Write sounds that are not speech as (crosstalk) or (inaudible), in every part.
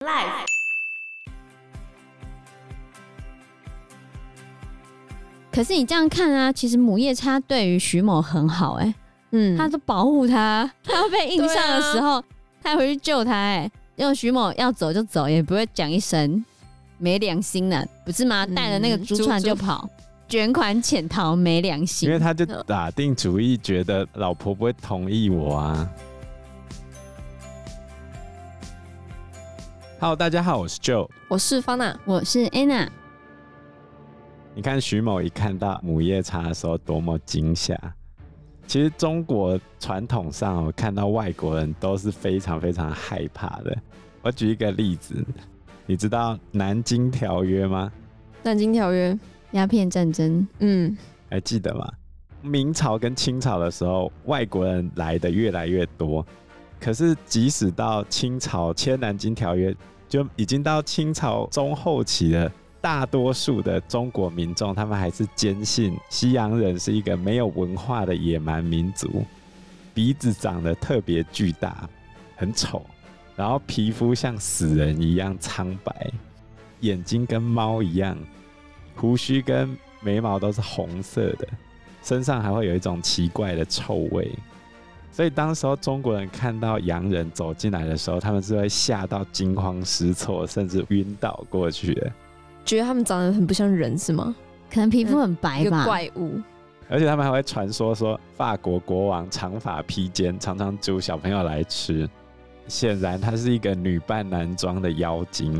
Life。可是你这样看啊，其实母夜叉对于徐某很好哎、欸，嗯，他都保护他，(laughs) 他要被硬上的时候，啊、他还回去救他哎、欸，因为徐某要走就走，也不会讲一声没良心的，不是吗？带着那个珠串就跑，卷款潜逃，没良心。因为他就打定主意，觉得老婆不会同意我啊。Hello，大家好，我是 Joe，我是方娜，我是 Anna。你看徐某一看到母夜叉的时候多么惊吓。其实中国传统上，我看到外国人都是非常非常害怕的。我举一个例子，你知道南京条约吗？南京条约，鸦片战争，嗯，还记得吗？明朝跟清朝的时候，外国人来的越来越多。可是，即使到清朝签《南京条约》，就已经到清朝中后期了，大多数的中国民众，他们还是坚信西洋人是一个没有文化的野蛮民族，鼻子长得特别巨大，很丑，然后皮肤像死人一样苍白，眼睛跟猫一样，胡须跟眉毛都是红色的，身上还会有一种奇怪的臭味。所以当时候中国人看到洋人走进来的时候，他们是会吓到惊慌失措，甚至晕倒过去的。觉得他们长得很不像人是吗？可能皮肤很白吧。一个怪物。而且他们还会传说说，法国国王长发披肩，常常煮小朋友来吃。显然他是一个女扮男装的妖精。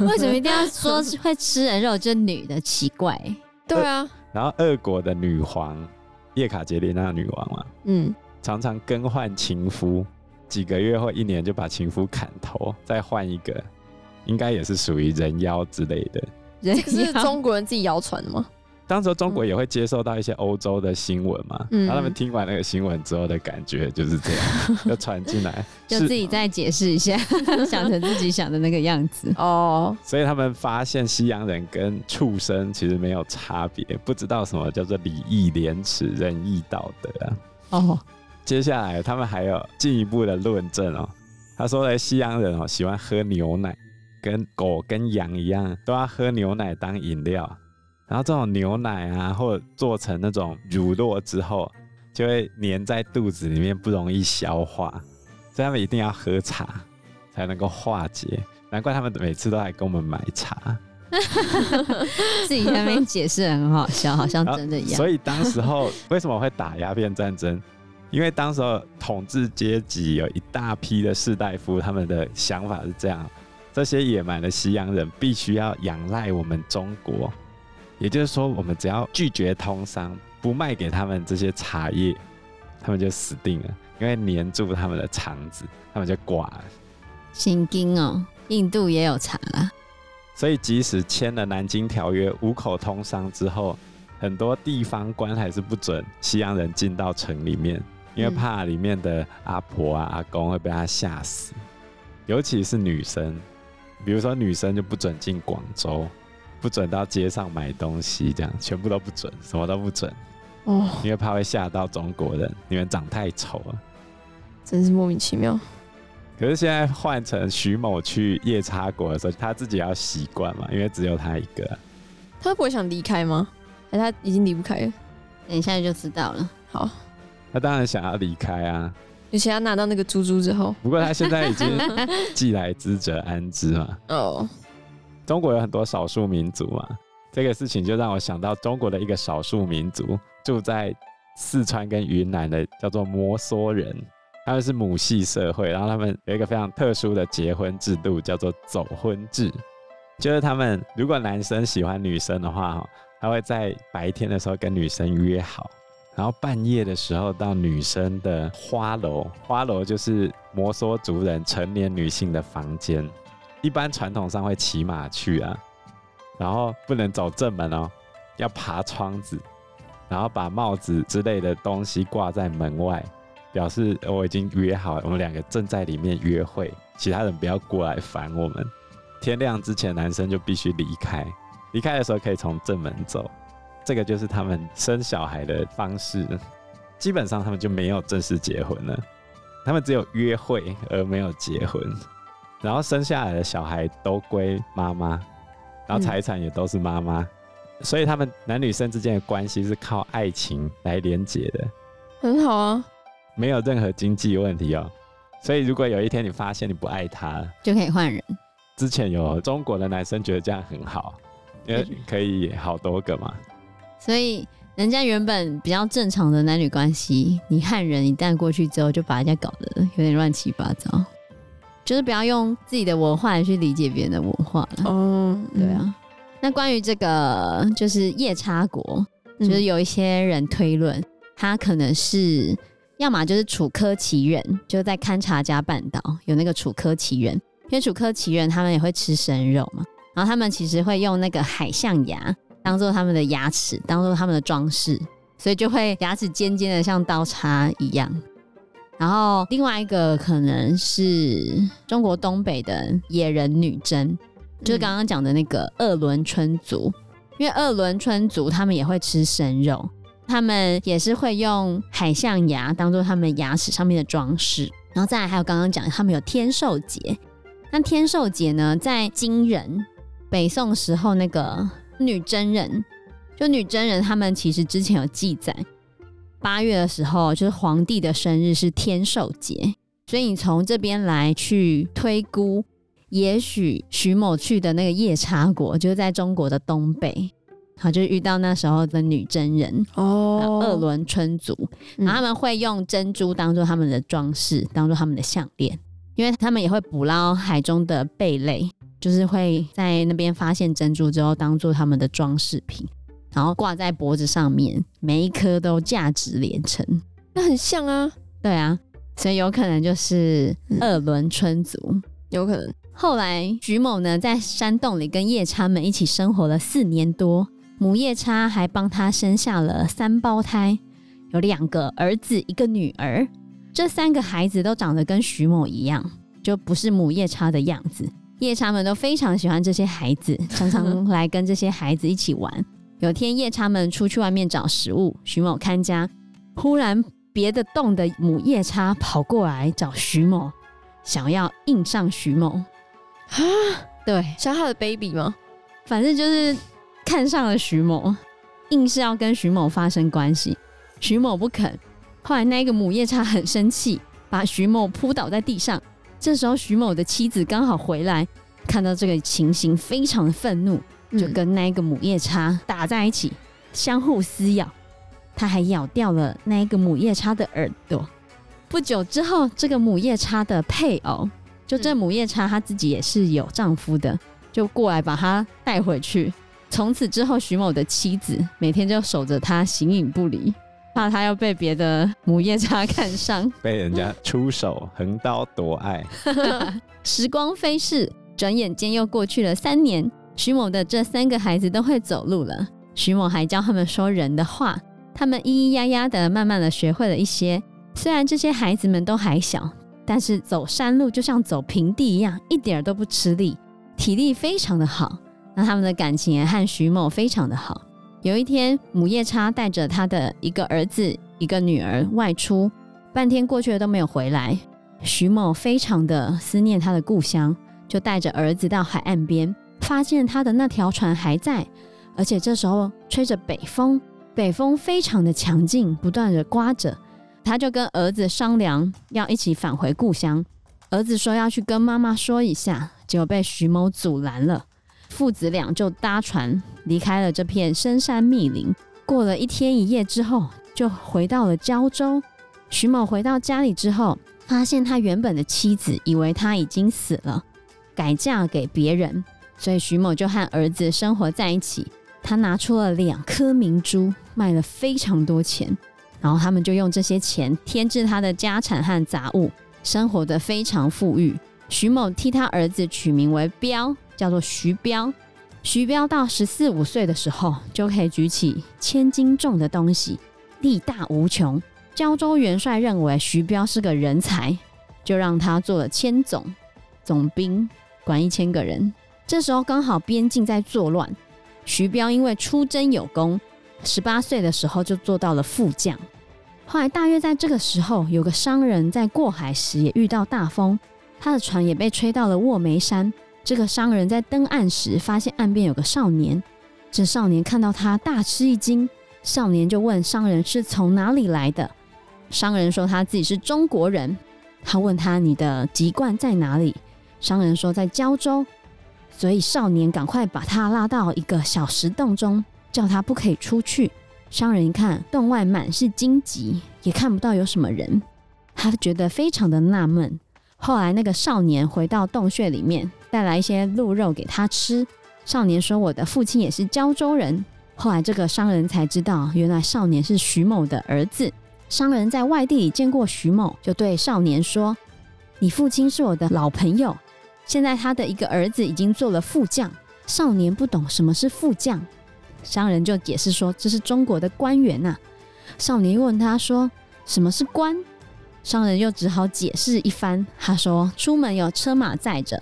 为什么一定要说会吃人肉？就女的奇怪。对啊。然后俄国的女皇叶卡捷琳娜女王嘛，嗯。常常更换情夫，几个月或一年就把情夫砍头，再换一个，应该也是属于人妖之类的。这个是中国人自己谣传的吗？当时中国也会接受到一些欧洲的新闻嘛，嗯、然后他们听完那个新闻之后的感觉就是这样，(laughs) 就传进来，就自己再解释一下，(laughs) 想成自己想的那个样子哦。所以他们发现西洋人跟畜生其实没有差别，不知道什么叫做礼义廉耻、仁义道德啊。哦。接下来，他们还有进一步的论证哦。他说：“哎，西洋人哦喜欢喝牛奶，跟狗跟羊一样，都要喝牛奶当饮料。然后这种牛奶啊，或者做成那种乳酪之后，就会粘在肚子里面，不容易消化。所以他们一定要喝茶才能够化解。难怪他们每次都来跟我们买茶。自己在那边解释很好笑，好像真的一样。(laughs) 所以当时候为什么会打鸦片战争？”因为当时候统治阶级有一大批的士大夫，他们的想法是这样：这些野蛮的西洋人必须要仰赖我们中国，也就是说，我们只要拒绝通商，不卖给他们这些茶叶，他们就死定了，因为黏住他们的肠子，他们就挂了。新经哦，印度也有茶啦。所以即使签了南京条约，五口通商之后，很多地方官还是不准西洋人进到城里面。因为怕里面的阿婆啊、阿公会被他吓死，尤其是女生，比如说女生就不准进广州，不准到街上买东西，这样全部都不准，什么都不准哦，因为怕会吓到中国人，你们长太丑了，真是莫名其妙。可是现在换成徐某去夜叉国的时候，他自己要习惯嘛，因为只有他一个，他不会想离开吗？还是他已经离不开了？等一下就知道了。好。他当然想要离开啊！而且他拿到那个珠珠之后，不过他现在已经 (laughs) 既来之则安之嘛。哦，中国有很多少数民族嘛，这个事情就让我想到中国的一个少数民族住在四川跟云南的，叫做摩梭人，他们是母系社会，然后他们有一个非常特殊的结婚制度，叫做走婚制，就是他们如果男生喜欢女生的话，他会在白天的时候跟女生约好。然后半夜的时候到女生的花楼，花楼就是摩梭族人成年女性的房间。一般传统上会骑马去啊，然后不能走正门哦，要爬窗子，然后把帽子之类的东西挂在门外，表示我已经约好，我们两个正在里面约会，其他人不要过来烦我们。天亮之前，男生就必须离开，离开的时候可以从正门走。这个就是他们生小孩的方式，基本上他们就没有正式结婚了，他们只有约会而没有结婚。然后生下来的小孩都归妈妈，然后财产也都是妈妈，嗯、所以他们男女生之间的关系是靠爱情来连结的，很好啊，没有任何经济问题哦。所以如果有一天你发现你不爱他，就可以换人。之前有中国的男生觉得这样很好，因为可以好多个嘛。所以人家原本比较正常的男女关系，你汉人一旦过去之后，就把人家搞得有点乱七八糟。就是不要用自己的文化来去理解别人的文化了。哦，对啊。那关于这个就是夜叉国，就是有一些人推论，他可能是要么就是楚科奇人，就在勘察加半岛有那个楚科奇人。因为楚科奇人他们也会吃生肉嘛，然后他们其实会用那个海象牙当做他们的牙齿，当做他们的装饰，所以就会牙齿尖尖的像刀叉一样。然后另外一个可能是中国东北的野人女真，就是刚刚讲的那个鄂伦春族，因为鄂伦春族他们也会吃生肉，他们也是会用海象牙当做他们牙齿上面的装饰。然后再来还有刚刚讲他们有天寿节。那天寿节呢，在金人北宋时候，那个女真人，就女真人，他们其实之前有记载，八月的时候就是皇帝的生日是天寿节，所以你从这边来去推估，也许徐某去的那个夜叉国就是在中国的东北，好，就遇到那时候的女真人哦，鄂伦春族，然后他们会用珍珠当做他们的装饰，当做他们的项链。因为他们也会捕捞海中的贝类，就是会在那边发现珍珠之后，当做他们的装饰品，然后挂在脖子上面，每一颗都价值连城。那很像啊，对啊，所以有可能就是二轮春族，嗯，有可能。后来徐某呢，在山洞里跟夜叉们一起生活了四年多，母夜叉还帮他生下了三胞胎，有两个儿子，一个女儿。这三个孩子都长得跟徐某一样，就不是母夜叉的样子。夜叉们都非常喜欢这些孩子，(laughs) 常常来跟这些孩子一起玩。有天，夜叉们出去外面找食物，徐某看家，忽然别的洞的母夜叉跑过来找徐某，想要硬上徐某。啊，对，想他的 baby 吗？反正就是看上了徐某，硬是要跟徐某发生关系。徐某不肯。后来，那个母夜叉很生气，把徐某扑倒在地上。这时候，徐某的妻子刚好回来，看到这个情形，非常的愤怒，就跟那个母夜叉打在一起，相互撕咬。他还咬掉了那个母夜叉的耳朵。不久之后，这个母夜叉的配偶，就这母夜叉她自己也是有丈夫的，就过来把她带回去。从此之后，徐某的妻子每天就守着他，形影不离。怕他要被别的母夜叉看上，被人家出手横刀夺爱。(laughs) 时光飞逝，转眼间又过去了三年。徐某的这三个孩子都会走路了，徐某还教他们说人的话，他们咿咿呀呀的，慢慢的学会了一些。虽然这些孩子们都还小，但是走山路就像走平地一样，一点都不吃力，体力非常的好。那他们的感情也和徐某非常的好。有一天，母夜叉带着他的一个儿子、一个女儿外出，半天过去了都没有回来。徐某非常的思念他的故乡，就带着儿子到海岸边，发现他的那条船还在，而且这时候吹着北风，北风非常的强劲，不断的刮着。他就跟儿子商量要一起返回故乡。儿子说要去跟妈妈说一下，结果被徐某阻拦了。父子俩就搭船离开了这片深山密林。过了一天一夜之后，就回到了胶州。徐某回到家里之后，发现他原本的妻子以为他已经死了，改嫁给别人，所以徐某就和儿子生活在一起。他拿出了两颗明珠，卖了非常多钱，然后他们就用这些钱添置他的家产和杂物，生活得非常富裕。徐某替他儿子取名为彪。叫做徐彪，徐彪到十四五岁的时候就可以举起千斤重的东西，力大无穷。胶州元帅认为徐彪是个人才，就让他做了千总，总兵，管一千个人。这时候刚好边境在作乱，徐彪因为出征有功，十八岁的时候就做到了副将。后来大约在这个时候，有个商人在过海时也遇到大风。他的船也被吹到了卧眉山。这个商人在登岸时，发现岸边有个少年。这少年看到他，大吃一惊。少年就问商人是从哪里来的。商人说他自己是中国人。他问他，你的籍贯在哪里？商人说在胶州。所以少年赶快把他拉到一个小石洞中，叫他不可以出去。商人一看洞外满是荆棘，也看不到有什么人，他觉得非常的纳闷。后来那个少年回到洞穴里面，带来一些鹿肉给他吃。少年说：“我的父亲也是胶州人。”后来这个商人才知道，原来少年是徐某的儿子。商人在外地里见过徐某，就对少年说：“你父亲是我的老朋友。”现在他的一个儿子已经做了副将，少年不懂什么是副将，商人就解释说，这是中国的官员呐、啊。少年问他说，什么是官？商人又只好解释一番。他说，出门有车马载着，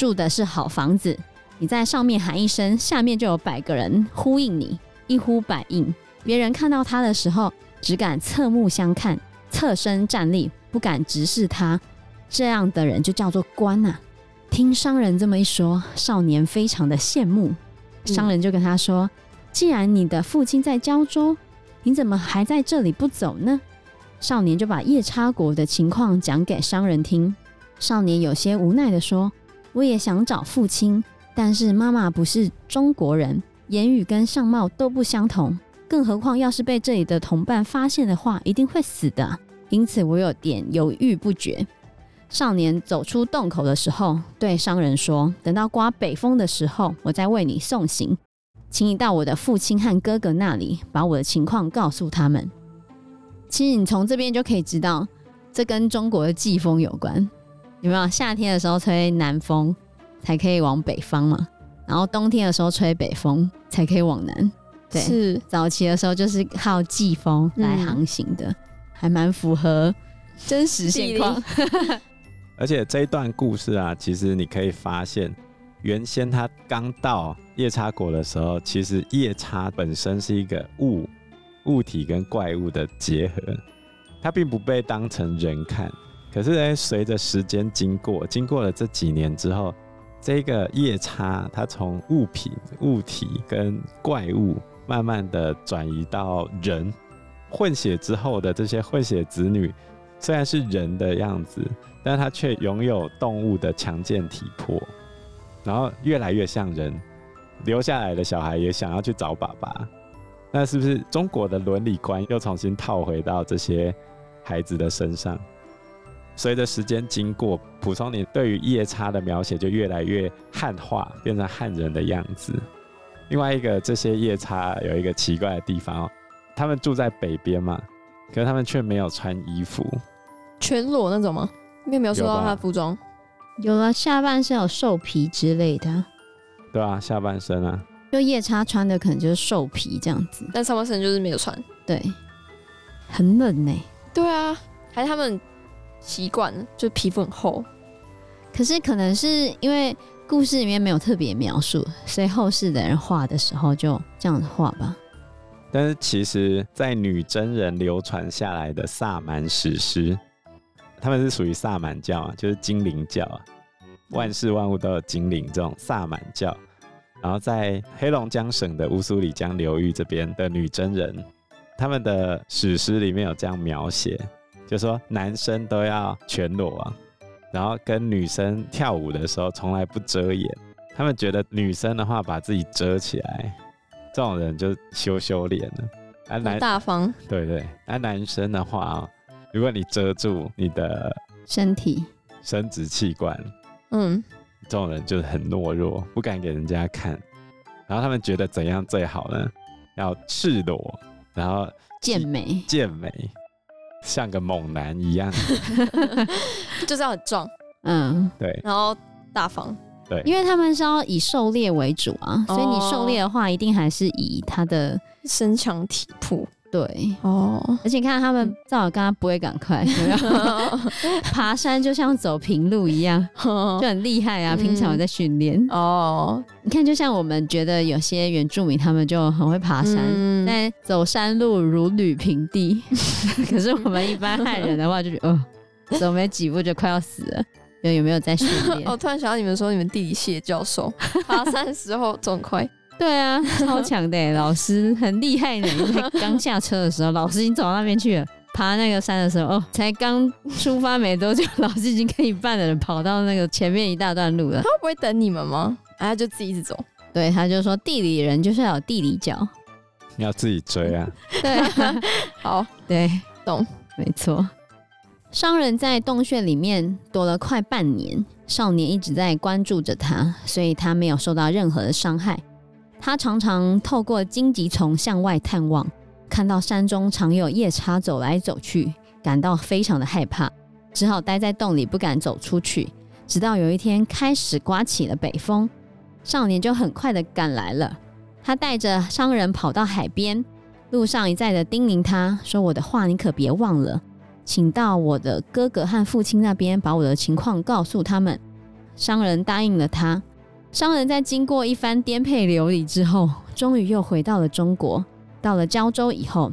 住的是好房子，你在上面喊一声，下面就有百个人呼应你，一呼百应。别人看到他的时候，只敢侧目相看，侧身站立，不敢直视他，这样的人就叫做官呐、啊。听商人这么一说，少年非常的羡慕。商人就跟他说：“、既然你的父亲在胶州，你怎么还在这里不走呢？”少年就把夜叉国的情况讲给商人听。少年有些无奈地说：“我也想找父亲，但是妈妈不是中国人，言语跟相貌都不相同，更何况要是被这里的同伴发现的话，一定会死的。因此，我有点犹豫不决。”少年走出洞口的时候，对商人说：“等到刮北风的时候，我再为你送行，请你到我的父亲和哥哥那里，把我的情况告诉他们。”其实你从这边就可以知道，这跟中国的季风有关。有没有？夏天的时候吹南风，才可以往北方嘛？然后冬天的时候吹北风，才可以往南。对，是早期的时候就是靠季风来航行的，嗯、还蛮符合真实现况。(laughs) 而且这一段故事啊，其实你可以发现，原先他刚到夜叉国的时候，其实夜叉本身是一个物物体跟怪物的结合，它并不被当成人看。可是呢，随着时间经过，经过了这几年之后，这个夜叉它从物品、物体跟怪物，慢慢的转移到人混血之后的这些混血子女。虽然是人的样子，但他却拥有动物的强健体魄，然后越来越像人。留下来的小孩也想要去找爸爸，那是不是中国的伦理观又重新套回到这些孩子的身上？随着时间经过，蒲松龄对于夜叉的描写就越来越汉化，变成汉人的样子。另外一个，这些夜叉有一个奇怪的地方哦，他们住在北边嘛，可是他们却没有穿衣服。全裸那种吗？你有没有说到他的服装，有了下半身有兽皮之类的，对啊，下半身啊，就夜叉穿的可能就是兽皮这样子，但上半身就是没有穿，对，很冷呢、欸。对啊，还是他们习惯了就皮肤很厚，可是可能是因为故事里面没有特别描述，所以后世的人画的时候就这样画吧。但是其实，在女真人流传下来的萨满史诗。他们是属于萨满教啊，就是精灵教啊，万事万物都有精灵这种萨满教。然后在黑龙江省的乌苏里江流域这边的女真人，他们的史诗里面有这样描写，就说男生都要全裸啊，然后跟女生跳舞的时候从来不遮掩。他们觉得女生的话把自己遮起来，这种人就羞羞脸了。啊，男大方，对对，啊，男生的话啊。如果你遮住你的身体、生殖器官，嗯，这种人就是很懦弱，不敢给人家看。然后他们觉得怎样最好呢？要赤裸，然后健美，健美，像个猛男一样，(laughs) 就是要很壮，嗯，对，然后大方，对，因为他们是要以狩猎为主啊，所以你狩猎的话，一定还是以他的身强体魄。对哦，而且你看他们正好刚刚不会赶快，有没有 (laughs) 爬山就像走平路一样，(laughs) 就很厉害啊！平常有在训练哦。你看，就像我们觉得有些原住民他们就很会爬山，嗯、但走山路如履平地。(laughs) 可是我们一般汉人的话，就觉得哦，走没几步就快要死了。有有没有在训练？我突然想到你们说你们地理系的教授爬山时候走很快，对啊，超强的 (laughs) 老师很厉害的。刚下车的时候，老师已经走到那边去了。爬那个山的时候，哦，才刚出发没多久，老师已经跟一半的人跑到那个前面一大段路了。他不会等你们吗？啊，就自己一直走。对，他就说地理人就是要有地理脚，你要自己追啊。对啊，好，对，懂，没错。商人在洞穴里面躲了快半年，少年一直在关注着他，所以他没有受到任何的伤害。他常常透过荆棘丛向外探望。看到山中常有夜叉走来走去，感到非常的害怕，只好待在洞里不敢走出去。直到有一天开始刮起了北风，少年就很快的赶来了。他带着商人跑到海边，路上一再的叮咛他说：“我的话你可别忘了，请到我的哥哥和父亲那边，把我的情况告诉他们。”商人答应了他。商人在经过一番颠沛流离之后，终于又回到了中国。到了交州以后，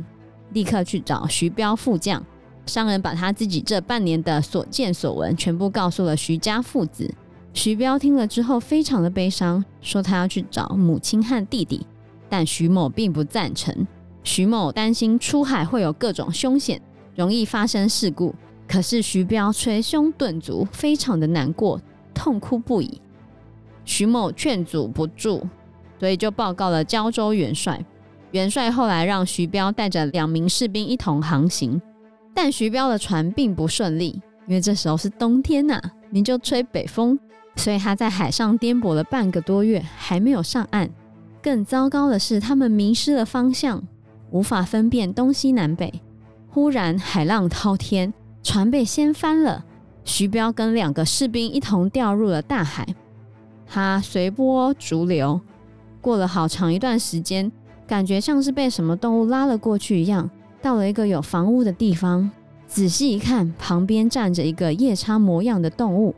立刻去找徐彪副将。商人把他自己这半年的所见所闻全部告诉了徐家父子。徐彪听了之后，非常的悲伤，说他要去找母亲和弟弟。但徐某并不赞成。徐某担心出海会有各种凶险，容易发生事故。可是徐彪捶胸顿足，非常的难过，痛哭不已。徐某劝阻不住，所以就报告了胶州元帅。元帅后来让徐彪带着两名士兵一同航行，但徐彪的船并不顺利，因为这时候是冬天呐、啊，你就吹北风，所以他在海上颠簸了半个多月，还没有上岸。更糟糕的是，他们迷失了方向，无法分辨东西南北。忽然海浪滔天，船被掀翻了，徐彪跟两个士兵一同掉入了大海。他随波逐流，过了好长一段时间。感觉像是被什么动物拉了过去一样，到了一个有房屋的地方，仔细一看，旁边站着一个夜叉模样的动物。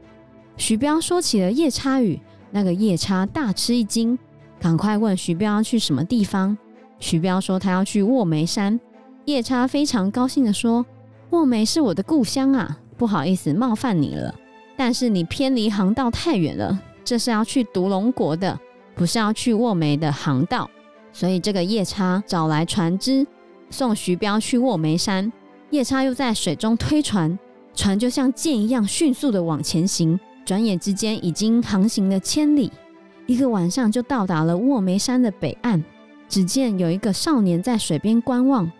徐彪说起了夜叉语，那个夜叉大吃一惊，赶快问徐彪要去什么地方。徐彪说他要去卧眉山。夜叉非常高兴地说：“卧眉是我的故乡啊，不好意思冒犯你了，但是你偏离航道太远了，这是要去独龙国的，不是要去卧梅的航道。”所以，这个夜叉找来船只，送徐彪去卧梅山。夜叉又在水中推船，船就像箭一样迅速地往前行。转眼之间，已经航行了千里，一个晚上就到达了卧梅山的北岸。只见有一个少年在水边观望。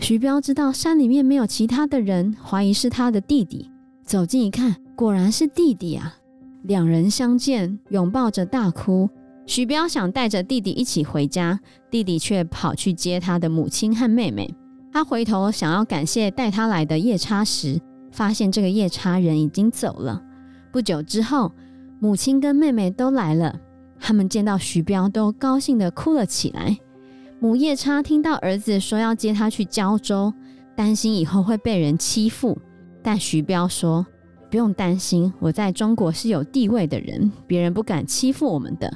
徐彪知道山里面没有其他的人，怀疑是他的弟弟。走近一看，果然是弟弟啊！两人相见，拥抱着大哭。徐彪想带着弟弟一起回家，弟弟却跑去接他的母亲和妹妹。他回头想要感谢带他来的夜叉时，发现这个夜叉人已经走了。不久之后，母亲跟妹妹都来了，他们见到徐彪都高兴地哭了起来。母夜叉听到儿子说要接他去胶州，担心以后会被人欺负，但徐彪说不用担心，我在中国是有地位的人，别人不敢欺负我们的。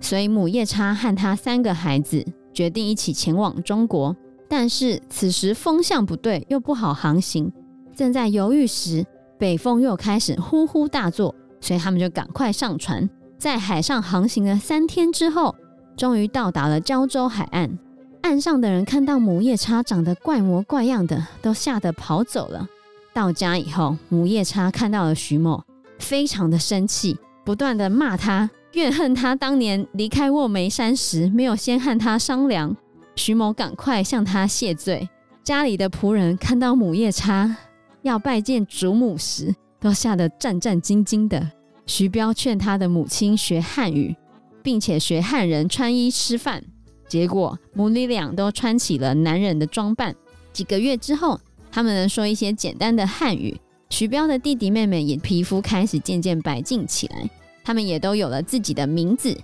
所以母夜叉和他三个孩子决定一起前往中国，但是此时风向不对，又不好航行。正在犹豫时，北风又开始呼呼大作，所以他们就赶快上船，在海上航行了三天之后，终于到达了胶州海岸。岸上的人看到母夜叉长得怪模怪样的，都吓得跑走了。到家以后，母夜叉看到了徐某，非常的生气，不断的骂他。怨恨他当年离开卧眉山时没有先和他商量。徐某赶快向他谢罪。家里的仆人看到母夜叉要拜见祖母时，都吓得战战兢兢的。徐彪劝他的母亲学汉语，并且学汉人穿衣吃饭。结果母女俩都穿起了男人的装扮。几个月之后，他们能说一些简单的汉语。徐彪的弟弟妹妹也皮肤开始渐渐白净起来。他们也都有了自己的名字，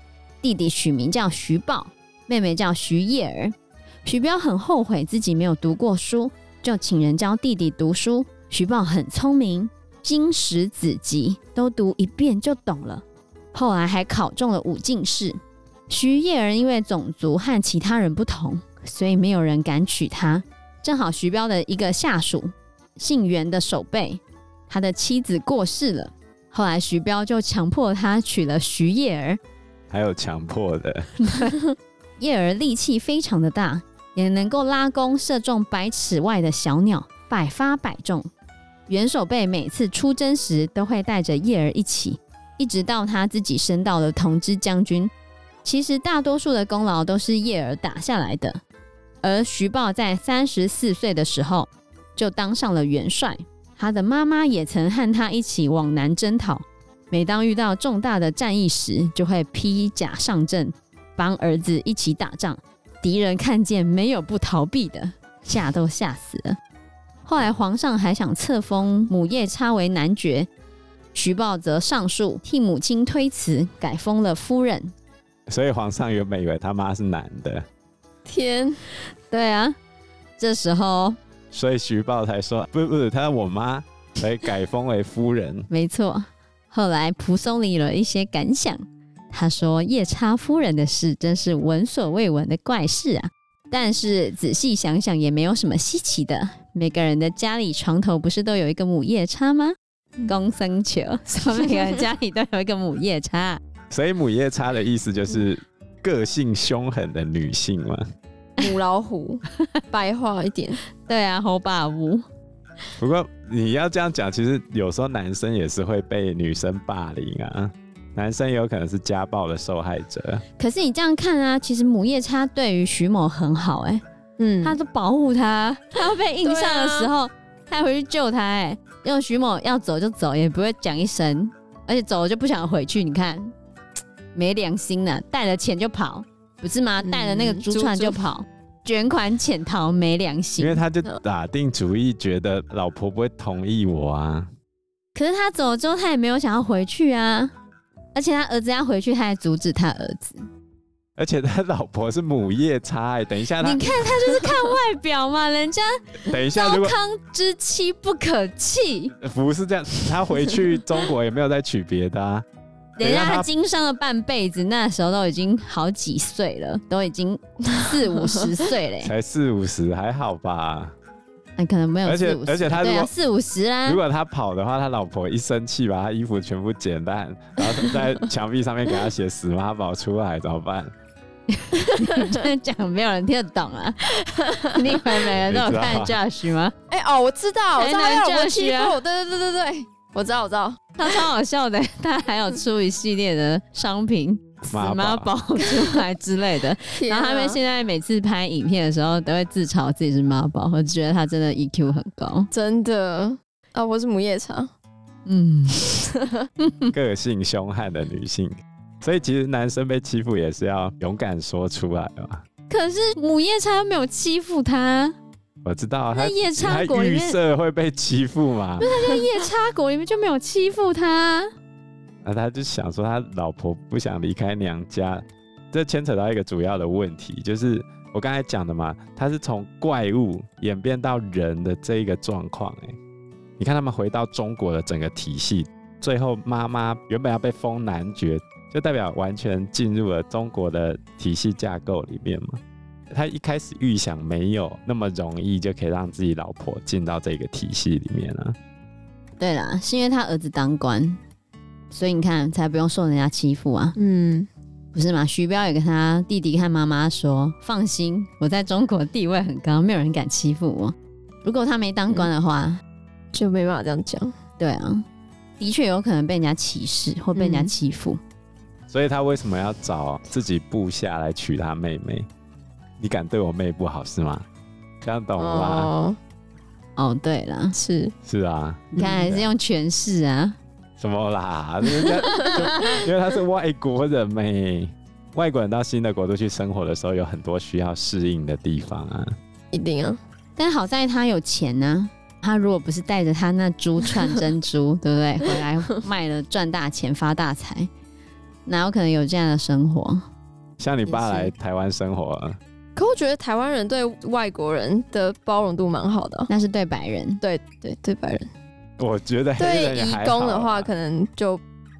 弟弟取名叫徐豹，妹妹叫徐叶儿。徐彪很后悔自己没有读过书，就请人教弟弟读书。徐豹很聪明，经史子集都读一遍就懂了。后来还考中了武进士。徐叶儿因为种族和其他人不同，所以没有人敢娶她。正好徐彪的一个下属，姓袁的守备，他的妻子过世了。后来徐彪就强迫他娶了徐叶儿，还有强迫的。(laughs) 叶儿力气非常的大，也能够拉弓射中百尺外的小鸟，百发百中。袁守备每次出征时都会带着叶儿一起，一直到他自己升到了同知将军。其实大多数的功劳都是叶儿打下来的。而徐豹在三十四岁的时候就当上了元帅，他的妈妈也曾和他一起往南征讨。每当遇到重大的战役时，就会披甲上阵，帮儿子一起打仗。敌人看见没有不逃避的，吓都吓死了。后来皇上还想册封母夜叉为男爵，徐豹则上书替母亲推辞，改封了夫人。所以皇上原本以为他妈是男的。天，对啊，这时候。所以徐豹才说：“不是不是，他是我妈，所以改封为夫人。(laughs) ”没错。后来蒲松龄有一些感想，他说：“夜叉夫人的事真是闻所未闻的怪事啊！但是仔细想想，也没有什么稀奇的。每个人的家里床头不是都有一个母夜叉吗？公生球所以每个人家里都有一个母夜叉，所以母夜叉的意思就是个性凶狠的女性嘛。”母老虎，(laughs) 白话一点，对啊，猴霸屋。不过你要这样讲，其实有时候男生也是会被女生霸凌啊，男生有可能是家暴的受害者。可是你这样看啊，其实母夜叉对于徐某很好哎、欸，嗯，他都保护他，(laughs) 他要被硬上的时候，啊、他还回去救他哎、欸，因为徐某要走就走，也不会讲一声，而且走了就不想回去，你看没良心呢，带了钱就跑。不是吗？带了那个珠串就跑，卷款潜逃，没良心。因为他就打定主意，觉得老婆不会同意我啊。可是他走了之后，他也没有想要回去啊。而且他儿子要回去，他还阻止他儿子。而且他老婆是母夜叉、欸，等一下他，你看他就是看外表嘛，(laughs) 人家等一下，糟糠之妻不可弃。不是这样，他回去中国也没有再娶别的啊。人家他经商了半辈子，那时候都已经好几岁了，都已经四五十岁嘞。(laughs) 才四五十还好吧？那可能没有四五十。而且而且他如果、啊、四五十啦，如果他跑的话，他老婆一生气把他衣服全部剪烂，然后在墙壁上面给他写“死妈宝”出来怎么办？(laughs) 真的讲没有人听得懂啊！你以为每个人都有看 Josh 吗？哎、欸、哦，我知道，我知道他老婆欺负，对对对对对。我知道，我知道，他 (laughs) 超好笑的，(laughs) 他还有出一系列的商品，死妈宝出来之类的。(laughs) 然后他们现在每次拍影片的时候，都会自嘲自己是妈宝，我觉得他真的 EQ 很高，真的啊！我是母夜叉，嗯，个性凶悍的女性，所以其实男生被欺负也是要勇敢说出来嘛。可是母夜叉又没有欺负他。我知道，他夜叉国里面预设会被欺负嘛？(laughs) 不是，他在夜叉国里面就没有欺负他。那他就想说，他老婆不想离开娘家，这牵扯到一个主要的问题，就是我刚才讲的嘛，他是从怪物演变到人的这一个状况。哎，你看他们回到中国的整个体系，最后妈妈原本要被封男爵，就代表完全进入了中国的体系架构里面嘛。他一开始预想没有那么容易就可以让自己老婆进到这个体系里面了。对啦，是因为他儿子当官，所以你看才不用受人家欺负啊。嗯，不是吗？徐彪也跟他弟弟和妈妈说：“放心，我在中国地位很高，没有人敢欺负我。如果他没当官的话，嗯、就没办法这样讲。”对啊，的确有可能被人家歧视或被人家欺负。嗯、所以他为什么要找自己部下来娶他妹妹？你敢对我妹不好是吗？这样懂吗？哦，哦对了，是是啊，你看还是用权势啊？什么啦？(laughs) 因为因为他是外国人呗，外国人到新的国度去生活的时候，有很多需要适应的地方啊。一定啊！但好在他有钱呢、啊，他如果不是带着他那珠串珍珠，(laughs) 对不对？回来卖了赚大钱发大财，哪有可能有这样的生活？像你爸来台湾生活。可我觉得台湾人对外国人的包容度蛮好的，那是对白人，对对对白人。我觉得对义工的话，可能就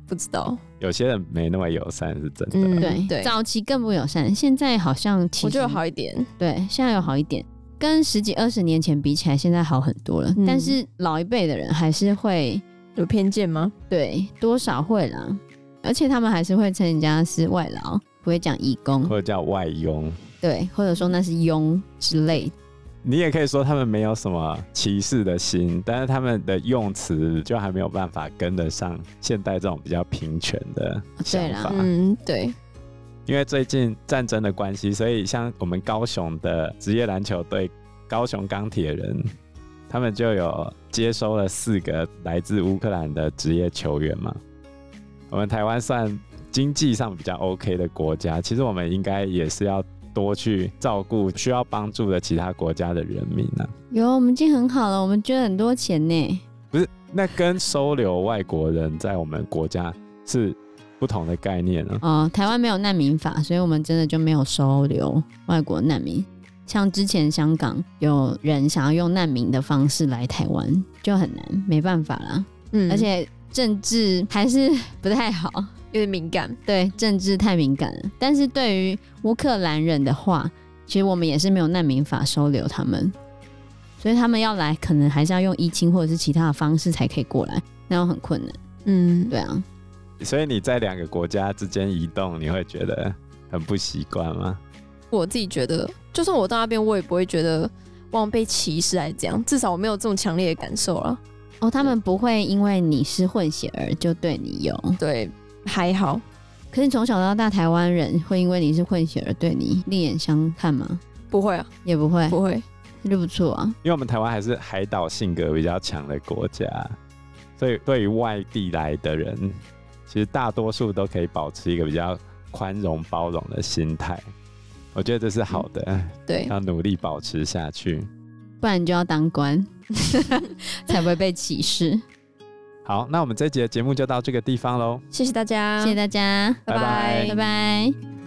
不知道。有些人没那么友善，是真的。嗯，对对，早期更不友善，现在好像其实我觉得好一点。对，现在有好一点，跟十几二十年前比起来，现在好很多了。嗯、但是老一辈的人还是会有偏见吗？对，多少会啦。而且他们还是会称人家是外劳，不会讲义工，或者叫外佣。对，或者说那是庸之类。你也可以说他们没有什么歧视的心，但是他们的用词就还没有办法跟得上现代这种比较平权的想法。嗯，对。因为最近战争的关系，所以像我们高雄的职业篮球队高雄钢铁人，他们就有接收了四个来自乌克兰的职业球员嘛。我们台湾算经济上比较 OK 的国家，其实我们应该也是要。多去照顾需要帮助的其他国家的人民呢、啊？有，我们已经很好了，我们捐很多钱呢。不是，那跟收留外国人在我们国家是不同的概念呢、啊。哦，台湾没有难民法，所以我们真的就没有收留外国难民。像之前香港有人想要用难民的方式来台湾，就很难，没办法啦。嗯，而且政治还是不太好。有点敏感，对政治太敏感了。但是对于乌克兰人的话，其实我们也是没有难民法收留他们，所以他们要来，可能还是要用移亲或者是其他的方式才可以过来，那样很困难。嗯，对啊。所以你在两个国家之间移动，你会觉得很不习惯吗？我自己觉得，就算我到那边，我也不会觉得忘被歧视还是怎样，至少我没有这种强烈的感受了。哦，他们不会因为你是混血儿就对你有对。还好，可是从小到大，台湾人会因为你是混血而对你另眼相看吗？不会啊，也不会，不会，那就不错啊。因为我们台湾还是海岛性格比较强的国家，所以对于外地来的人，其实大多数都可以保持一个比较宽容包容的心态。我觉得这是好的，嗯、对，要努力保持下去，不然你就要当官，(laughs) 才不会被歧视。好，那我们这集的节目就到这个地方喽。谢谢大家，谢谢大家，拜拜，拜拜。